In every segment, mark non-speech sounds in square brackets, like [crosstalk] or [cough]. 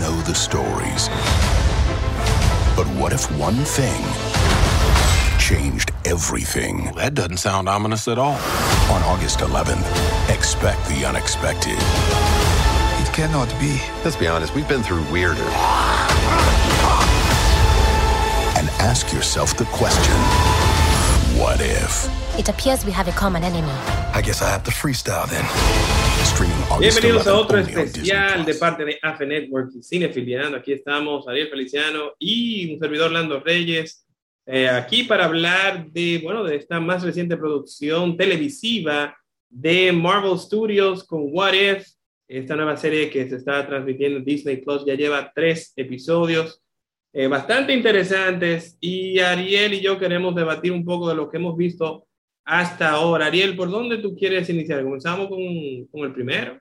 know the stories. But what if one thing changed everything? That doesn't sound ominous at all. On August 11th, expect the unexpected. It cannot be. Let's be honest, we've been through weirder. And ask yourself the question what if? It appears we have a common enemy. I guess I have to freestyle then. Bienvenidos a 11th otro especial de parte de AFE Network y Cinefiliando. Aquí estamos, Ariel Feliciano y un servidor Lando Reyes, eh, aquí para hablar de, bueno, de esta más reciente producción televisiva de Marvel Studios con What If, esta nueva serie que se está transmitiendo en Disney Plus, ya lleva tres episodios eh, bastante interesantes. Y Ariel y yo queremos debatir un poco de lo que hemos visto hasta ahora. Ariel, ¿por dónde tú quieres iniciar? ¿Comenzamos con, con el primero?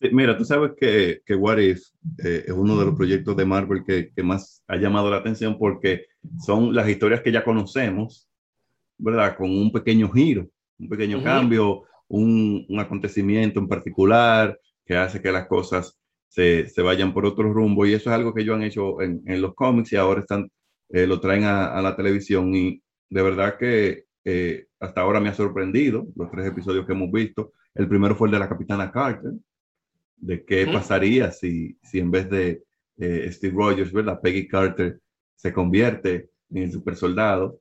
Sí, Mira, tú sabes que, que What If eh, es uno de los proyectos de Marvel que, que más ha llamado la atención porque son las historias que ya conocemos, ¿verdad? Con un pequeño giro, un pequeño cambio, un, un acontecimiento en particular que hace que las cosas se, se vayan por otro rumbo. Y eso es algo que ellos han hecho en, en los cómics y ahora están, eh, lo traen a, a la televisión. Y de verdad que eh, hasta ahora me ha sorprendido los tres episodios que hemos visto. El primero fue el de la Capitana Carter de qué pasaría si, si en vez de eh, Steve Rogers, ¿verdad? Peggy Carter se convierte en el super soldado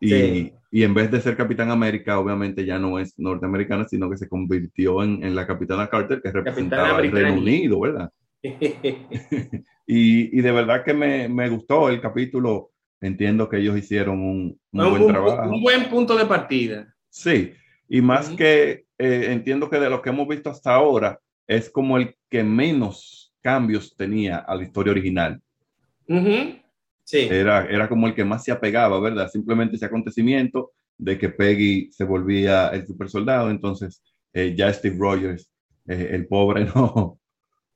y, Sí. y en vez de ser Capitán América, obviamente ya no es norteamericana, sino que se convirtió en, en la Capitana Carter que representaba al. Reino Unido, ¿verdad? [laughs] [laughs] Y, y de verdad que me, me gustó el capítulo. Entiendo que ellos hicieron un, buen un- trabajo. un buen punto de partida. Sí, y más que eh, entiendo que de lo que hemos visto hasta ahora es como el que menos cambios tenía a la historia original. Sí. Era, era como el que más se apegaba, ¿verdad? Simplemente ese acontecimiento de que Peggy se volvía el super soldado, entonces eh, ya Steve Rogers, eh, el pobre, [laughs] no,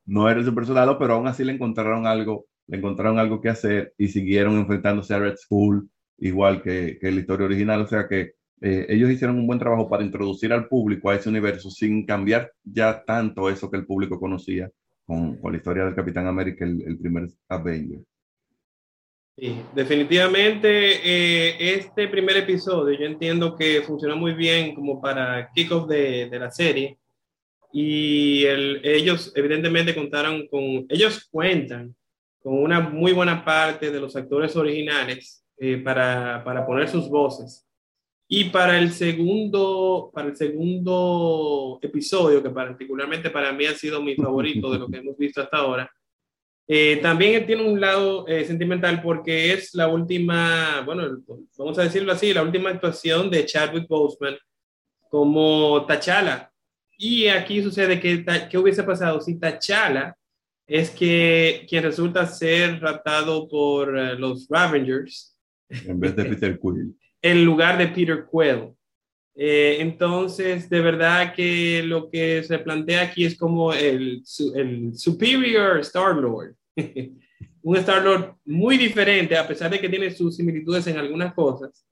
no era el super soldado, pero aún así le encontraron algo, le encontraron algo que hacer y siguieron enfrentándose a Red Skull, igual que, que la historia original, o sea que eh, ellos hicieron un buen trabajo para introducir al público a ese universo sin cambiar ya tanto eso que el público conocía con, con la historia del Capitán América, el, el primer Avenger. Sí, definitivamente eh, este primer episodio yo entiendo que funcionó muy bien como para kickoff de, de la serie y el- ellos evidentemente contaron con, ellos cuentan con una muy buena parte de los actores originales eh, para, para poner sus voces. Y para el segundo, para el segundo episodio, que particularmente para mí ha sido mi favorito de lo que hemos visto hasta ahora, eh, también tiene un lado eh, sentimental porque es la última, bueno, vamos a decirlo así, la última actuación de Chadwick Boseman como T'Challa. Y aquí sucede que, ¿qué hubiese pasado si T'Challa es que quien resulta ser raptado por eh, los Ravengers en vez de [laughs] Peter Quill. en lugar de Peter Quill? Eh, entonces, de verdad que lo que se plantea aquí es como el, el Superior Star-Lord. [laughs] Un Star-Lord muy diferente, a pesar de que tiene sus similitudes en algunas cosas.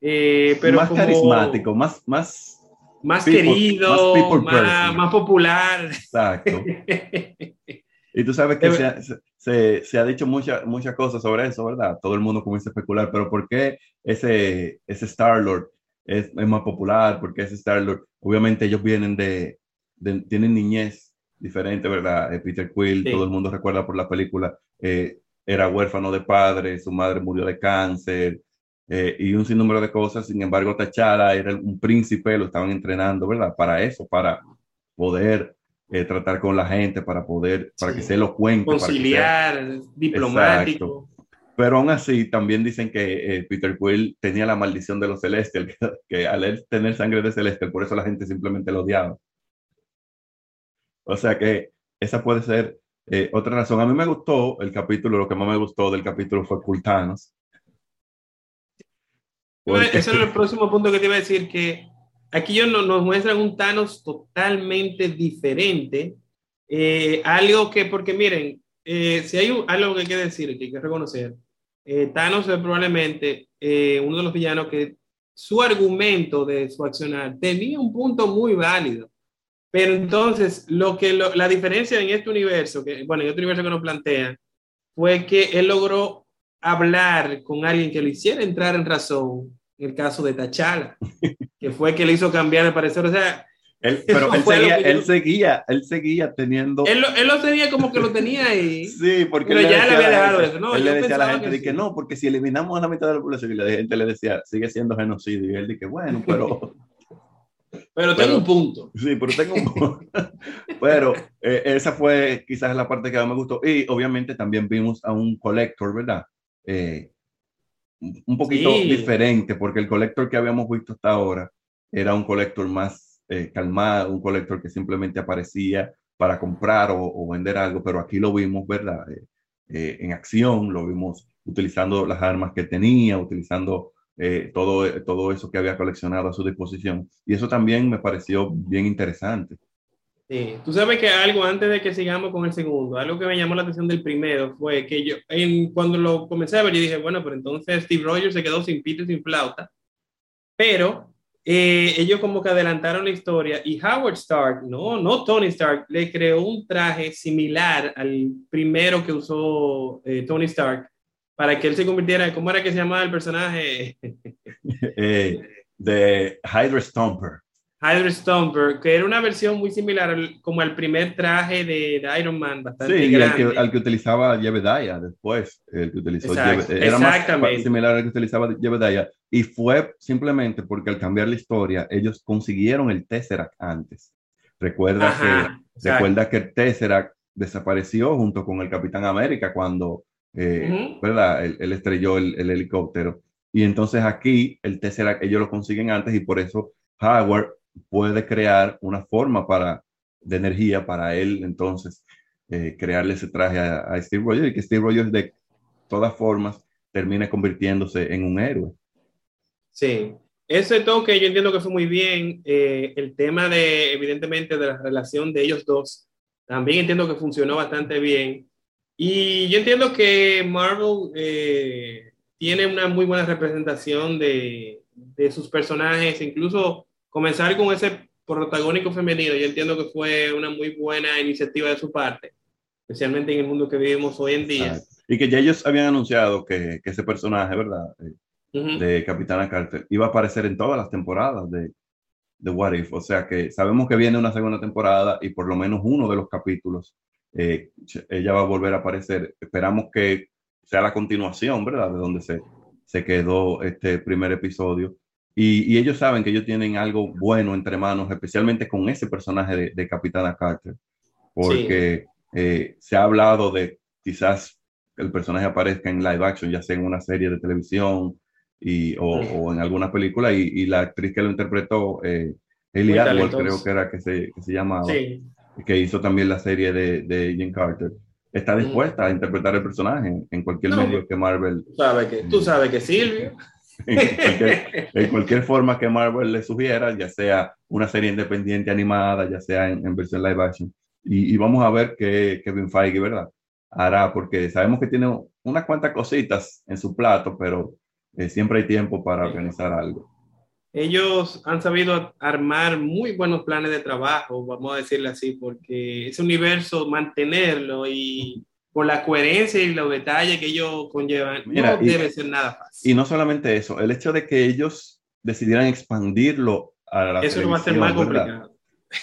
Eh, pero más como carismático, más, más más people- querido, más popular. exacto. [laughs] Y tú sabes que De se ha, se- se, se ha dicho muchas muchas cosas sobre eso, ¿verdad? Todo el mundo comienza a especular, pero ¿por qué ese, ese Star-Lord es, es más popular? ¿Por qué ese Star-Lord? Obviamente ellos vienen de, de- tienen niñez diferente, ¿verdad? Eh, Peter Quill, Sí. todo el mundo recuerda por la película, eh, era huérfano de padre, su madre murió de cáncer, eh, y un sinnúmero de cosas. Sin embargo, T'Challa era un príncipe, lo estaban entrenando, ¿verdad? Para eso, para poder eh, tratar con la gente, para poder, para Sí. que sea elocuente. para que sea- Conciliar, diplomático. Pero aún así, también dicen que eh, Peter Quill tenía la maldición de los Celestial, [laughs] que, que al él tener sangre de Celestial, por eso la gente simplemente lo odiaba. O sea que esa puede ser eh, otra razón. A mí me gustó el capítulo, lo que más me gustó del capítulo fue Cultanos. Porque- Ese es el próximo punto que te iba a decir, que aquí ellos nos, muestran un Thanos totalmente diferente. eh, algo que, porque miren, eh, si hay algo que hay que decir, que hay que reconocer, eh, Thanos es probablemente eh, uno de los villanos que su argumento de su accionar tenía un punto muy válido. Pero entonces, lo que lo, la diferencia en este universo, que, bueno, en este universo que nos plantea, fue que él logró hablar con alguien que le hiciera entrar en razón, el caso de Tachala, que fue que le hizo cambiar de parecer. O sea, él, pero él seguía, él seguía, él seguía teniendo. Él, él lo seguía como que lo tenía ahí. sí, porque pero ya le había dejado eso. No, él le decía a la gente que, que, no, porque si eliminamos a la mitad de la población, y la gente le decía, sigue siendo genocidio. Y él dice, bueno, pero. [laughs] pero tengo pero, un punto. Sí, pero tengo un punto. [laughs] pero eh, esa fue quizás la parte que más me gustó. Y obviamente también vimos a un collector, ¿verdad? Eh, un poquito sí. diferente, porque el collector que habíamos visto hasta ahora era un collector más eh, calmado, un colector que simplemente aparecía para comprar o, o, vender algo, pero aquí lo vimos, ¿verdad? Eh, eh, en acción, lo vimos utilizando las armas que tenía, utilizando todo, todo eso que había coleccionado a su disposición. Y eso también me pareció bien interesante. Tú sabes que algo antes de que sigamos con el segundo, algo que me llamó la atención del primero fue que yo, cuando lo comencé a ver, yo dije, bueno, pero entonces Steve Rogers se quedó sin pito y sin flauta, pero eh, ellos como que adelantaron la historia y Howard Stark, no, no Tony Stark, le creó un traje similar al primero que usó eh, Tony Stark para que él se convirtiera, ¿cómo era que se llamaba el personaje? [laughs] eh, de Hydra Stomper. Hydra Stomper, que era una versión muy similar al, como al primer traje de, de, Iron Man, bastante sí, grande. al que, al que utilizaba Jebediah después, el que utilizó Exacto, Jebe, era más similar al que utilizaba Jebediah, y fue simplemente porque al cambiar la historia, ellos consiguieron el Tesseract antes. Recuerda, Ajá, que, recuerda que el Tesseract desapareció junto con el Capitán América cuando, eh, uh -huh. ¿verdad? Él, él estrelló el, el helicóptero. Y entonces aquí el Tesseract ellos lo consiguen antes y por eso Howard puede crear una forma para, de energía para él entonces eh, crearle ese traje a, a, Steve Rogers y que Steve Rogers de todas formas termine convirtiéndose en un héroe. Sí, ese toque yo entiendo que fue muy bien. Eh, el tema de, evidentemente, de la relación de ellos dos, también entiendo que funcionó bastante bien. Y yo entiendo que Marvel eh, tiene una muy buena representación de, de sus personajes, incluso comenzar con ese protagónico femenino, yo entiendo que fue una muy buena iniciativa de su parte, especialmente en el mundo que vivimos hoy en día. Y que ya ellos habían anunciado que, que ese personaje, ¿verdad? Uh -huh. De Capitana Carter iba a aparecer en todas las temporadas de, de What If. O sea que sabemos que viene una segunda temporada y por lo menos uno de los capítulos eh, ella va a volver a aparecer. Esperamos que sea la continuación, ¿verdad? De donde se, se quedó este primer episodio. Y, y, ellos saben que ellos tienen algo bueno entre manos, especialmente con ese personaje de, de Capitana Carter, porque sí. eh, se ha hablado de quizás el personaje aparezca en live action, ya sea en una serie de televisión y, o, o en alguna película, y, y, la actriz que lo interpretó, eh, Ellie Atwell, creo que era que se, que se llamaba, sí. que hizo también la serie de, de Jim Carter, está dispuesta mm. a interpretar el personaje en cualquier no, medio que Marvel. Tú sabes que, tú sabes que Silvio en cualquier, forma que Marvel le sugiera, ya sea una serie independiente animada, ya sea en, versión live action. Y, y, vamos a ver qué Kevin Feige, ¿verdad? Hará, porque sabemos que tiene unas cuantas cositas en su plato, pero eh, siempre hay tiempo para organizar algo. Ellos han sabido armar muy buenos planes de trabajo, vamos a decirle así, porque ese universo, mantenerlo y con la coherencia y los detalles que ellos conllevan, Mira, no y, debe ser nada fácil. Y no solamente eso, el hecho de que ellos decidieran expandirlo a la Eso lo va a ser más ¿verdad? complicado.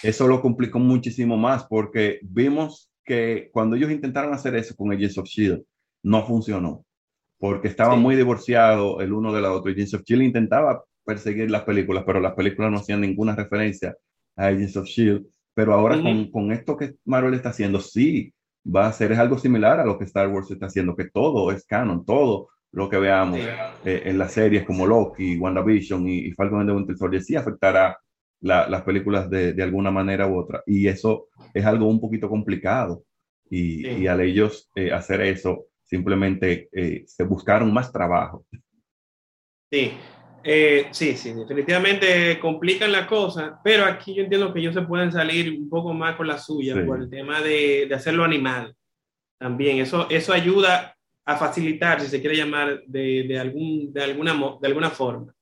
Eso lo complicó muchísimo más porque vimos que cuando ellos intentaron hacer eso con Agents of S.H.I.E.L.D., no funcionó. Porque estaban sí. muy divorciados el uno de la otra. Agents of S.H.I.E.L.D. intentaba perseguir las películas, pero las películas no hacían ninguna referencia a Agents of S.H.I.E.L.D. Pero ahora uh -huh. con, con esto que Marvel está haciendo, sí, va a ser es algo similar a lo que Star Wars está haciendo, que todo es canon, todo lo que veamos eh, en las series como Loki, WandaVision y, y Falcon and the Winter Soldier sí afectará la, las películas de, de, alguna manera u otra. Y eso es algo un poquito complicado. Y, sí. y al ellos eh, hacer eso, simplemente eh, se buscaron más trabajo. Sí, eh, sí, sí, definitivamente complican la cosa, pero aquí yo entiendo que ellos se pueden salir un poco más con la suya sí. por el tema de, de, hacerlo animal. También eso, eso ayuda a facilitar, si se quiere llamar, de, de, algún, de, alguna, de alguna forma.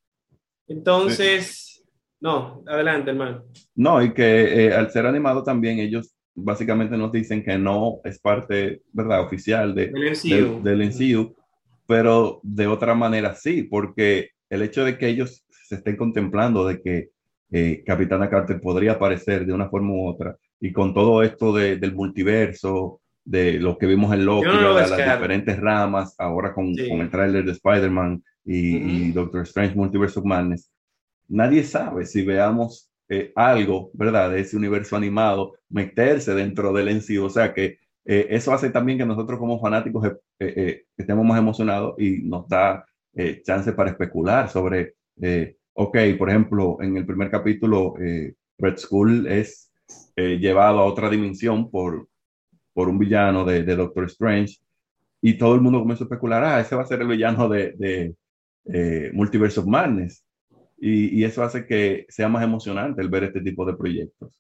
Entonces, sí. No, adelante, hermano. No, y que eh, al ser animado también ellos básicamente nos dicen que no es parte, ¿verdad?, oficial de, Del MCU. del, del MCU, pero de otra manera sí, porque el hecho de que ellos se estén contemplando de que eh, Capitana Carter podría aparecer de una forma u otra, y con todo esto de- del multiverso, de lo que vimos en Loki, no las diferentes ramas, ahora con, Sí. con el tráiler de Spider-Man y, y Doctor Strange Multiverse of Madness, nadie sabe si veamos eh, algo, ¿verdad? De ese universo animado meterse dentro del MCU. O sea que eh, eso hace también que nosotros como fanáticos eh, eh, estemos más emocionados y nos da eh, chance para especular sobre, eh, ok, por ejemplo, en el primer capítulo, eh, Red Skull es eh, llevado a otra dimensión por, por un villano de, Doctor Strange y todo el mundo comienza a especular, ah, ese va a ser el villano de, de eh, Multiverse of Madness. Y, eso hace que sea más emocionante el ver este tipo de proyectos.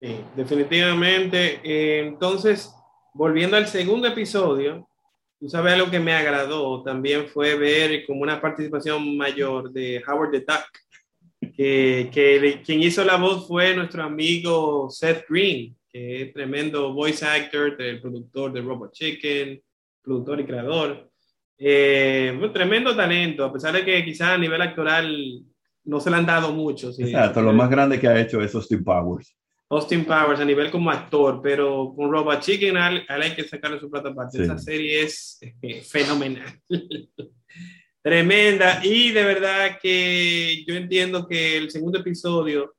Sí, definitivamente. Entonces, volviendo al segundo episodio, tú sabes algo que me agradó también fue ver como una participación mayor de Howard the Duck, que, que quien hizo la voz fue nuestro amigo Seth Green, que es tremendo voice actor, del productor de Robot Chicken, productor y creador. Eh, un tremendo talento, a pesar de que quizás a nivel actoral no se le han dado mucho. sí. Exacto, lo más grande que ha hecho es Austin Powers. Austin Powers a nivel como actor, pero con Robot Chicken a él, a él hay que sacarle su plata aparte. Sí. Esa serie es eh, fenomenal. [laughs] Tremenda. Y de verdad que yo entiendo que el segundo episodio,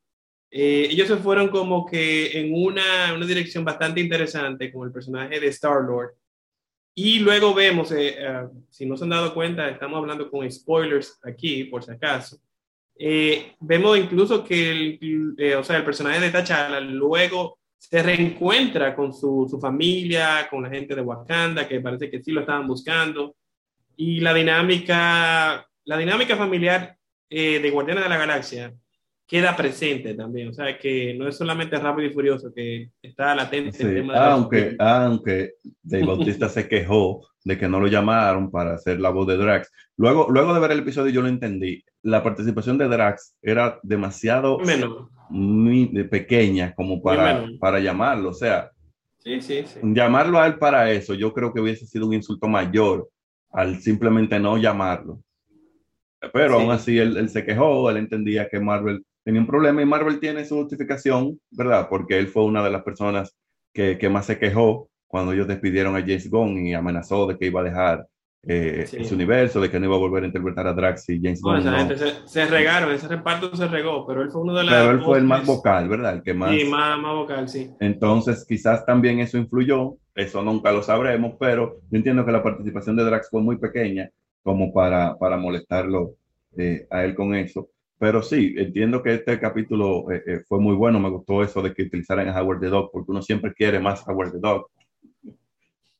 eh, ellos se fueron como que en una, una dirección bastante interesante con el personaje de Star-Lord. Y luego vemos, eh, eh, si no se han dado cuenta, estamos hablando con spoilers aquí, por si acaso. Eh, vemos incluso que el, eh, o sea, el personaje de T'Challa luego se reencuentra con su, su, familia, con la gente de Wakanda, que parece que sí lo estaban buscando. Y la dinámica, la dinámica familiar eh, de Guardianes de la Galaxia queda presente también. O sea, que no es solamente rápido y furioso, que está latente Sí, el tema de la aunque, aunque Dave Bautista se quejó de que no lo llamaron para hacer la voz de Drax. Luego, luego de ver el episodio yo lo entendí. La participación de Drax era demasiado Menos. muy pequeña como para, para llamarlo. O sea, Sí, sí, sí. llamarlo a él para eso, yo creo que hubiese sido un insulto mayor al simplemente no llamarlo. Pero aún así él, él se quejó, él entendía que Marvel tenía un problema y Marvel tiene su justificación, ¿verdad? Porque él fue una de las personas que, que más se quejó cuando ellos despidieron a James Gunn y amenazó de que iba a dejar eh, Sí. ese universo, de que no iba a volver a interpretar a Drax y James No, Gunn. esa no. gente se, se regaron, ese reparto se regó, pero él fue uno de los. Pero él fue el más vocal, ¿verdad? El que más... Sí, más, más vocal, sí. Entonces, quizás también eso influyó, eso nunca lo sabremos, pero yo entiendo que la participación de Drax fue muy pequeña como para, para molestarlo eh, a él con eso. Pero sí, entiendo que este capítulo eh, eh, fue muy bueno, me gustó eso de que utilizaran a Howard the Dog, porque uno siempre quiere más Howard the Dog. [laughs]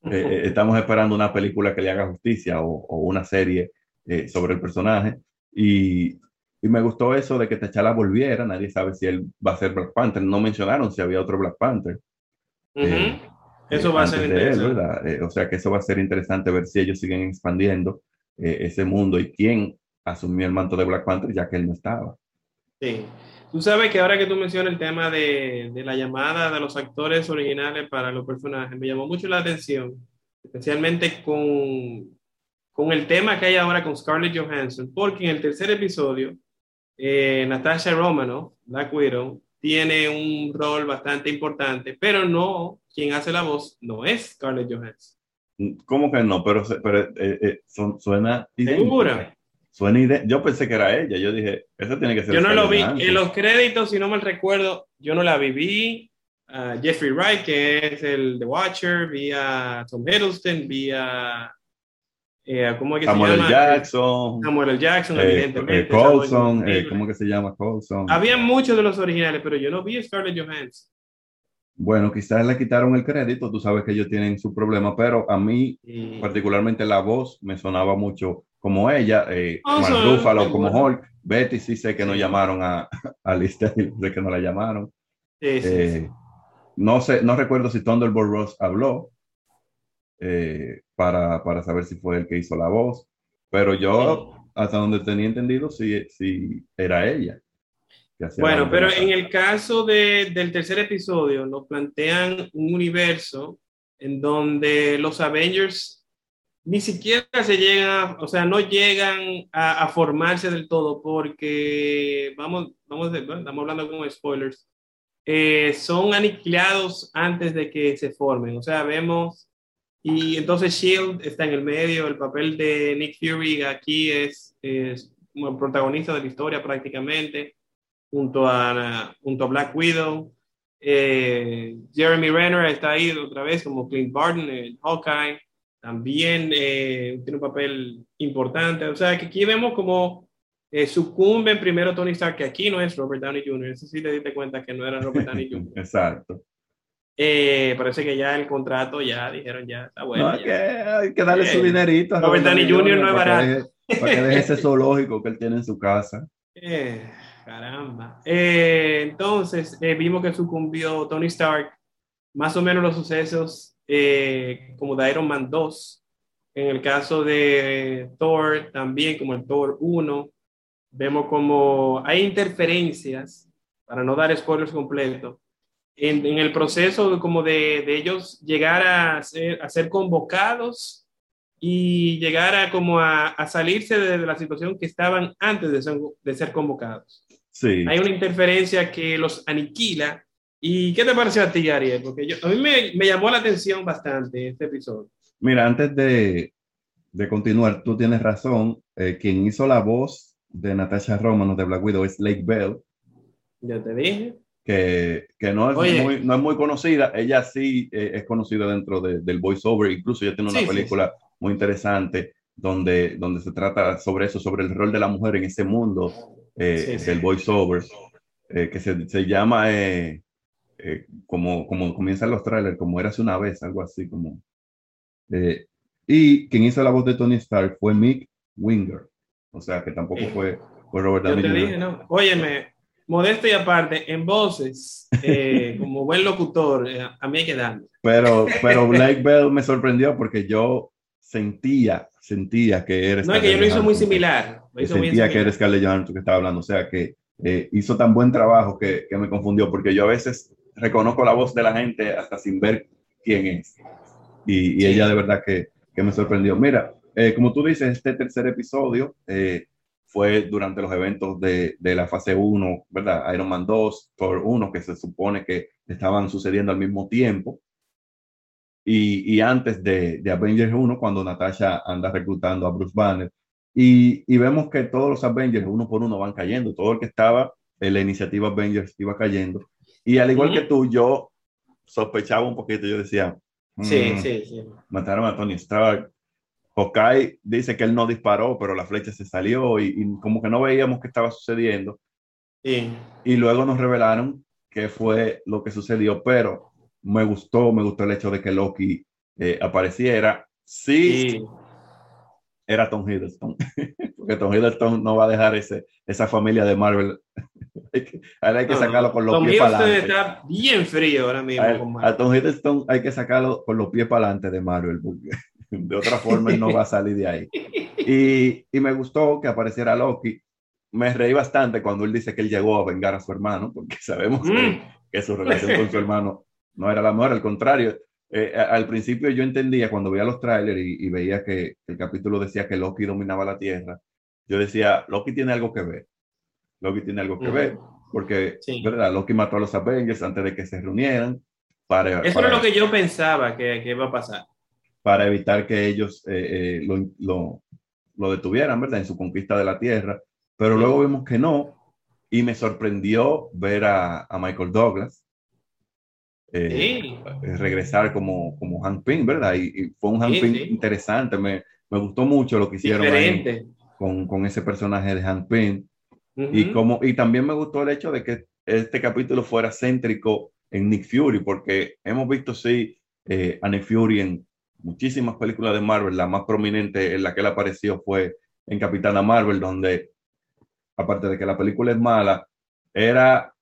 Eh, eh, estamos esperando una película que le haga justicia o, o una serie eh, sobre el personaje. Y, y me gustó eso de que T'Challa volviera, nadie sabe si él va a ser Black Panther, no mencionaron si había otro Black Panther. Ujú. Eh, Eso eh, va a ser él, interesante. Eh, o sea que eso va a ser interesante ver si ellos siguen expandiendo ese mundo y quién asumió el manto de Black Panther ya que él no estaba. Sí. Tú sabes que ahora que tú mencionas el tema de, de la llamada de los actores originales para los personajes, me llamó mucho la atención, especialmente con, con el tema que hay ahora con Scarlett Johansson, porque en el tercer episodio, eh, Natasha Romanoff, Black Widow, tiene un rol bastante importante, pero no, quien hace la voz no es Scarlett Johansson. ¿Cómo que no? Pero, pero eh, eh, son- suena idéntica. ¿Segura? Suena ide- Yo pensé que era ella. Yo dije, eso tiene que ser. Yo no lo vi. En los créditos, si no mal recuerdo, yo no la vi. Vi a Jeffrey Wright, que es el The Watcher, vi a Tom Hiddleston, vi a. eh, ¿Cómo es que Samuel se llama? Jackson, Samuel L. Jackson, eh, evidentemente. eh, Coulson, Samuel eh. ¿cómo que se llama Coulson? Había muchos de los originales, pero yo no vi a Scarlett Johansson. Bueno, quizás le quitaron el crédito, tú sabes que ellos tienen su problema, pero a mí particularmente la voz me sonaba mucho como ella, eh, Ah, Mark sí, Ruffalo como bueno. Hulk, Betty sí sé que no llamaron a, a Liz Taylor, sé que no la llamaron. sí, sí, Eh, no sé, no recuerdo si Thunderbolt Ross habló eh, para, para saber si fue el que hizo la voz, pero yo hasta donde tenía entendido sí, sí era ella. Bueno, pero en el caso de- del tercer episodio, nos plantean un universo en donde los Avengers ni siquiera se llegan, a- o sea, no llegan a, a formarse del todo porque, vamos, vamos, estamos hablando con spoilers, eh, son aniquilados antes de que se formen, o sea, vemos, y entonces Shield está en el medio, el papel de Nick Fury aquí es, es el protagonista de la historia prácticamente junto a, junto a Black Widow. Eh, Jeremy Renner está ahí otra vez como Clint Barton en Hawkeye. También eh, tiene un papel importante. O sea, que aquí vemos como eh, sucumbe primero Tony Stark, que aquí no es Robert Downey Jr. Eso sí te diste cuenta que no era Robert Downey [laughs] Jr. Exacto. Eh, parece que ya el contrato, ya dijeron, ya está bueno. no, hay, ya. que, hay que darle Eh, su dinerito. a Robert Downey Jr. no es barato. deje- Para que deje ese zoológico que él tiene en su casa. Eh, caramba. Eh, entonces, eh, vimos que sucumbió Tony Stark, más o menos los sucesos eh, como de Iron Man 2. En el caso de Thor, también como el Thor 1, vemos como hay interferencias, para no dar spoilers completos, en, en el proceso como de, de ellos llegar a ser, a ser convocados y llegar a como a, a salirse de, de la situación que estaban antes de ser, de ser convocados. Sí. Hay una interferencia que los aniquila. ¿Y qué te pareció a ti, Ariel? Porque yo, a mí me, me llamó la atención bastante este episodio. Mira, antes de, de continuar, tú tienes razón. eh, quien hizo la voz de Natasha Romanoff de Black Widow es Lake Bell, Ya te dije. que, que no, es Oye. muy, no es muy conocida. Ella sí eh, es conocida dentro de- del voiceover. Incluso ella tiene una Sí, sí, película muy interesante donde, donde se trata sobre eso, sobre el rol de la mujer en ese mundo eh, Sí, sí. del voiceover, eh, que se, se llama eh, eh, como, como comienzan los trailers, como era hace una vez, algo así como. eh, y quien hizo la voz de Tony Stark fue Mick Winger, o sea que tampoco Sí. fue, fue Robert Downey Jr. dije, ¿no? Óyeme, modesto y aparte, en voces, eh, [laughs] como buen locutor, eh, a mí hay que darme. Pero, pero [laughs] Blake Bell me sorprendió porque yo sentía, sentía que era No, es que yo lo hizo muy similar. Lo hizo muy sentía que similar. era Scarlett Johansson que estaba hablando, o sea que eh, hizo tan buen trabajo que, que me confundió, porque yo a veces reconozco la voz de la gente hasta sin ver quién es. Y, ella de verdad que, que me sorprendió. Mira, eh, como tú dices, este tercer episodio eh, fue durante los eventos de, de la fase 1, ¿verdad? Iron Man 2, Thor 1, que se supone que estaban sucediendo al mismo tiempo. Y, y antes de, de Avengers 1, cuando Natasha anda reclutando a Bruce Banner. Y, y vemos que todos los Avengers, uno por uno, van cayendo. Todo el que estaba en la iniciativa Avengers iba cayendo. Y al igual que tú, yo sospechaba un poquito. Yo decía, Sí, "Mm, sí, sí. mataron a Tony Stark. Hawkeye dice que él no disparó, pero la flecha se salió y, y como que no veíamos qué estaba sucediendo. Sí. Y luego nos revelaron qué fue lo que sucedió, pero me gustó, me gustó el hecho de que Loki eh, apareciera. Sí, Sí. era Tom Hiddleston, [laughs] porque Tom Hiddleston no va a dejar ese, esa familia de Marvel. Hay que, a él hay que No, sacarlo con los Tom pies para adelante. está bien frío ahora mismo. A, él- con a. Tom Hiddleston hay que sacarlo con los pies para adelante de Marvel, porque [laughs] de otra forma él no va a salir de ahí. Y, y me gustó que apareciera Loki. Me reí bastante cuando él dice que él llegó a vengar a su hermano, porque [laughs] sabemos que, Mm. que su relación con su hermano no era la mejor, al contrario. Eh, al principio yo entendía cuando veía los trailers y, y veía que el capítulo decía que Loki dominaba la Tierra, yo decía, Loki tiene algo que ver. Loki tiene algo que Ujú. ver, porque, Sí. ¿verdad? Loki mató a los Avengers antes de que se reunieran para, Eso para, era lo que yo pensaba que, que iba a pasar. para evitar que ellos eh, eh, lo, lo, lo detuvieran, ¿verdad? En su conquista de la Tierra. Pero Sí. luego vimos que no, y me sorprendió ver a, a Michael Douglas eh, Sí. regresar como, como Hank Pym, ¿verdad? Y, y fue un Hank Sí, Pym interesante, me, me gustó mucho lo que hicieron ahí con, con ese personaje de Hank Pym. Y, como, y también me gustó el hecho de que este capítulo fuera céntrico en Nick Fury, porque hemos visto, sí, eh, a Nick Fury en muchísimas películas de Marvel. La más prominente en la que él apareció fue en Capitana Marvel, donde, aparte de que la película es mala, era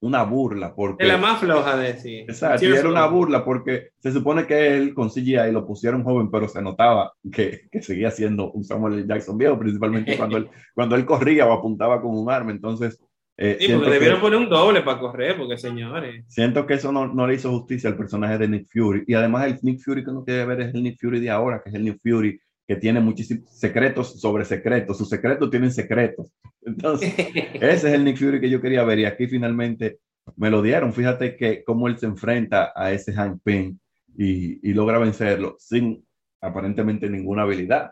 una burla. Porque, Es la más floja de decir. Exacto, y era una burla porque se supone que él con CGI lo pusieron joven, pero se notaba que, que seguía siendo un Samuel. Jackson viejo, principalmente cuando él, [laughs] cuando él corría o apuntaba con un arma. Entonces, Eh, Sí, porque debieron que- poner un doble para correr, porque señores. Siento que eso no, no le hizo justicia al personaje de Nick Fury. Y además el Nick Fury que uno quiere ver es el Nick Fury de ahora, que es el Nick Fury que tiene muchísimos secretos sobre secretos. Sus secretos tienen secretos. [laughs] Entonces, ese es el Nick Fury que yo quería ver y aquí finalmente me lo dieron. Fíjate que cómo él se enfrenta a ese Hank Pym y, y logra vencerlo sin aparentemente ninguna habilidad.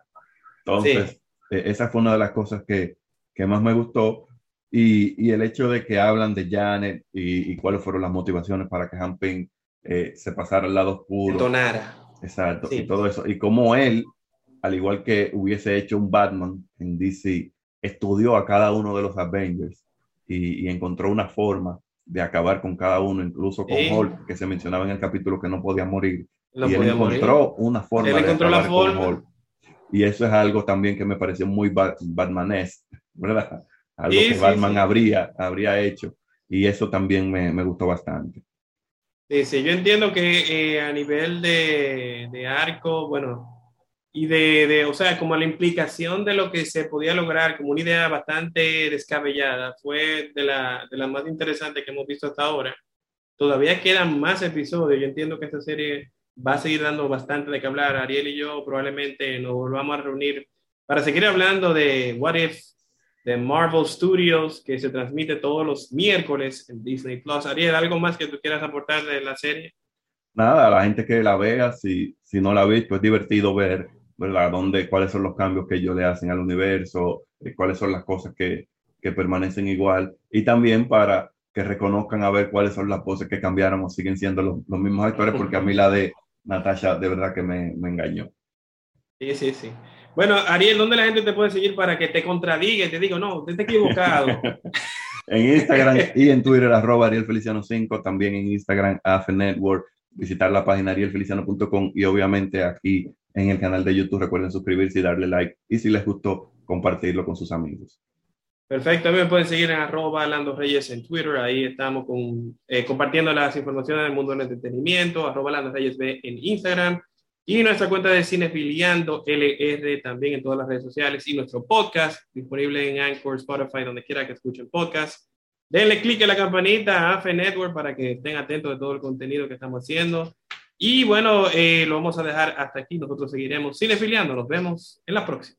Entonces, eh, esa fue una de las cosas que, que más me gustó. Y, y el hecho de que hablan de Janet y, y cuáles fueron las motivaciones para que Hank Pym eh, se pasara al lado oscuro. Detonara. Exacto, Sí. y todo eso. Y como él, al igual que hubiese hecho un Batman en DC, estudió a cada uno de los Avengers y, y encontró una forma de acabar con cada uno, incluso con Sí. Hulk, que se mencionaba en el capítulo que no podía morir. Y él morir. encontró una forma Él de encontró la acabar con. Hulk. Y eso es algo también que me pareció muy Bat Batmanesque, [laughs] ¿verdad? Algo Sí, que Batman sí. Habría, habría hecho. Y eso también me, me gustó bastante. Sí, sí, yo entiendo que eh, a nivel de, de arco, bueno, y de, de, o sea, como la implicación de lo que se podía lograr como una idea bastante descabellada, fue de la, de la más interesante que hemos visto hasta ahora. Todavía quedan más episodios, yo entiendo que esta serie va a seguir dando bastante de qué hablar. Ariel y yo probablemente nos volvamos a reunir para seguir hablando de What If, de Marvel Studios, que se transmite todos los miércoles en Disney Plus. Ariel, ¿algo más que tú quieras aportar de la serie? nada, la gente que la vea, si, si no la ha visto, es divertido ver, ¿verdad? Dónde, cuáles son los cambios que ellos le hacen al universo, eh, cuáles son las cosas que, que permanecen igual, y también para que reconozcan a ver cuáles son las poses que cambiaron o siguen siendo los, los mismos actores, porque a mí la de Natasha de verdad que me, me engañó. Sí, sí, sí. Bueno, Ariel, ¿dónde la gente te puede seguir para que te contradiga y te diga, no, usted está equivocado? [laughs] En Instagram y en Twitter, arroba Ariel Feliciano 5, también en Instagram, AFE Network, visitar la página arielfeliciano.com y obviamente aquí en el canal de YouTube recuerden suscribirse y darle like y si les gustó, compartirlo con sus amigos. Perfecto, me pueden seguir en arroba Lando Reyes en Twitter, ahí estamos con, eh, compartiendo las informaciones del mundo del entretenimiento, arroba Lando Reyes B en Instagram y nuestra cuenta de Cinefiliando LR también en todas las redes sociales y nuestro podcast disponible en Anchor, Spotify, donde quiera que escuchen podcast. Denle click a la campanita a AFE Network para que estén atentos de todo el contenido que estamos haciendo. Y bueno, eh, lo vamos a dejar hasta aquí. Nosotros seguiremos cinefiliando. Nos vemos en la próxima.